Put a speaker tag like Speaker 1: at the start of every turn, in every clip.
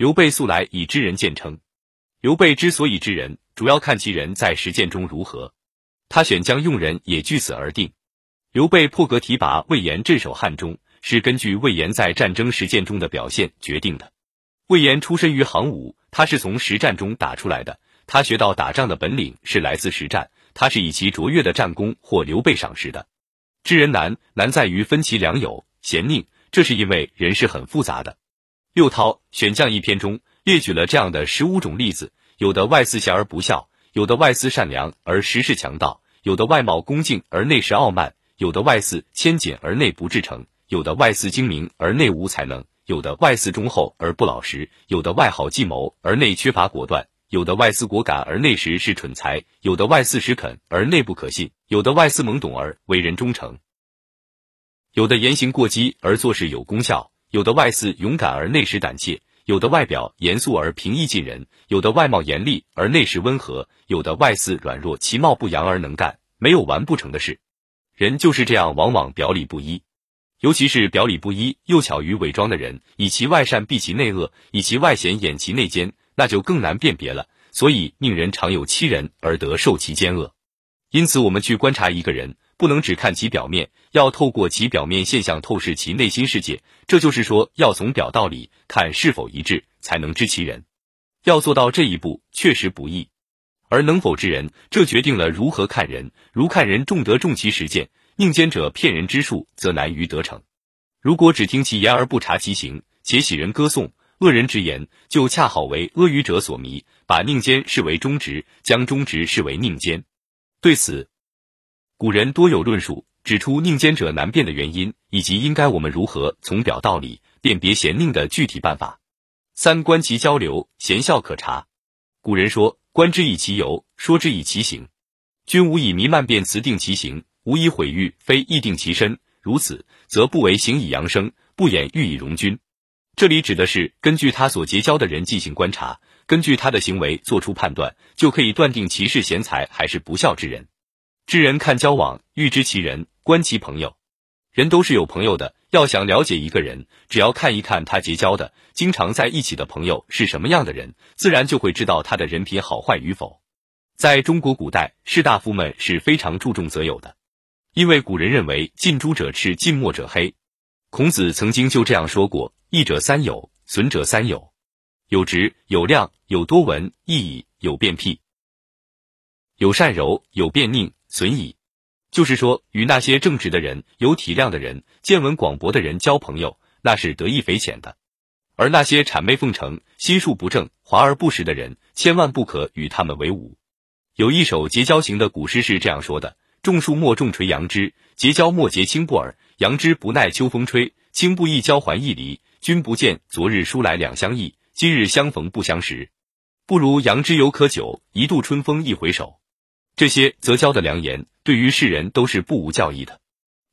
Speaker 1: 刘备素来以知人见称。刘备之所以知人，主要看其人在实践中如何。他选将用人也据此而定。刘备破格提拔魏延镇守汉中，是根据魏延在战争实践中的表现决定的。魏延出身于行伍，他是从实战中打出来的。他学到打仗的本领是来自实战，他是以其卓越的战功获刘备赏识的。知人难，难在于分其良友贤佞，这是因为人是很复杂的。六韬选将一篇中列举了这样的十五种例子：有的外似贤而不孝，有的外似善良而实是强盗，有的外貌恭敬而内实傲慢。有的外似谦俭而内不至诚，有的外似精明而内无才能，有的外似忠厚而不老实，有的外好计谋而内缺乏果断，有的外似果敢而内实是蠢材，有的外似实肯而内不可信，有的外似懵懂而为人忠诚，有的言行过激而做事有功效，有的外似勇敢而内实胆怯，有的外表严肃而平易近人，有的外貌严厉而内实温和，有的外似软弱其貌不扬而能干，没有完不成的事。人就是这样，往往表里不一，尤其是表里不一又巧于伪装的人，以其外善避其内恶，以其外显掩其内奸，那就更难辨别了。所以，命人常有欺人而得受其奸恶。因此，我们去观察一个人，不能只看其表面，要透过其表面现象透视其内心世界。这就是说，要从表道里看是否一致，才能知其人。要做到这一步，确实不易。而能否知人，这决定了如何看人。如看人重德重其实践，宁奸者骗人之术，则难于得逞。如果只听其言而不察其行，且喜人歌颂恶人之言，就恰好为阿谀者所迷，把宁奸视为忠直，将忠直视为宁奸。对此，古人多有论述，指出宁奸者难辨的原因，以及应该我们如何从表道里辨别贤佞的具体办法。三观其交流，贤孝可察。古人说。观之以其由，说之以其行。君无以弥漫辩辞定其行，无以毁誉非议定其身。如此，则不为行以扬声，不掩欲以容君。这里指的是根据他所结交的人进行观察，根据他的行为做出判断，就可以断定其是贤才还是不孝之人。知人看交往，欲知其人，观其朋友。人都是有朋友的，要想了解一个人，只要看一看他结交的、经常在一起的朋友是什么样的人，自然就会知道他的人品好坏与否。在中国古代，士大夫们是非常注重择友的，因为古人认为近朱者赤，近墨者黑。孔子曾经就这样说过：“益者三友，损者三友。有直，有量，有多闻，益矣；有辩辟，有善柔，有辩佞，损矣。”就是说，与那些正直的人、有体谅的人、见闻广博的人交朋友，那是得益匪浅的；而那些谄媚奉承、心术不正、华而不实的人，千万不可与他们为伍。有一首结交型的古诗是这样说的：“种树莫重垂杨枝，结交莫结青布耳。杨枝不耐秋风吹，青布一交还一离。君不见，昨日书来两相忆，今日相逢不相识。不如杨枝犹可久，一度春风一回首。”这些择交的良言，对于世人都是不无教益的，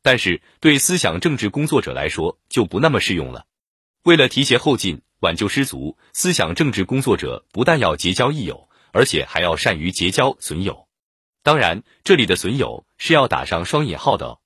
Speaker 1: 但是对思想政治工作者来说就不那么适用了。为了提携后进、挽救失足，思想政治工作者不但要结交益友，而且还要善于结交损友。当然，这里的损友是要打上双引号的哦。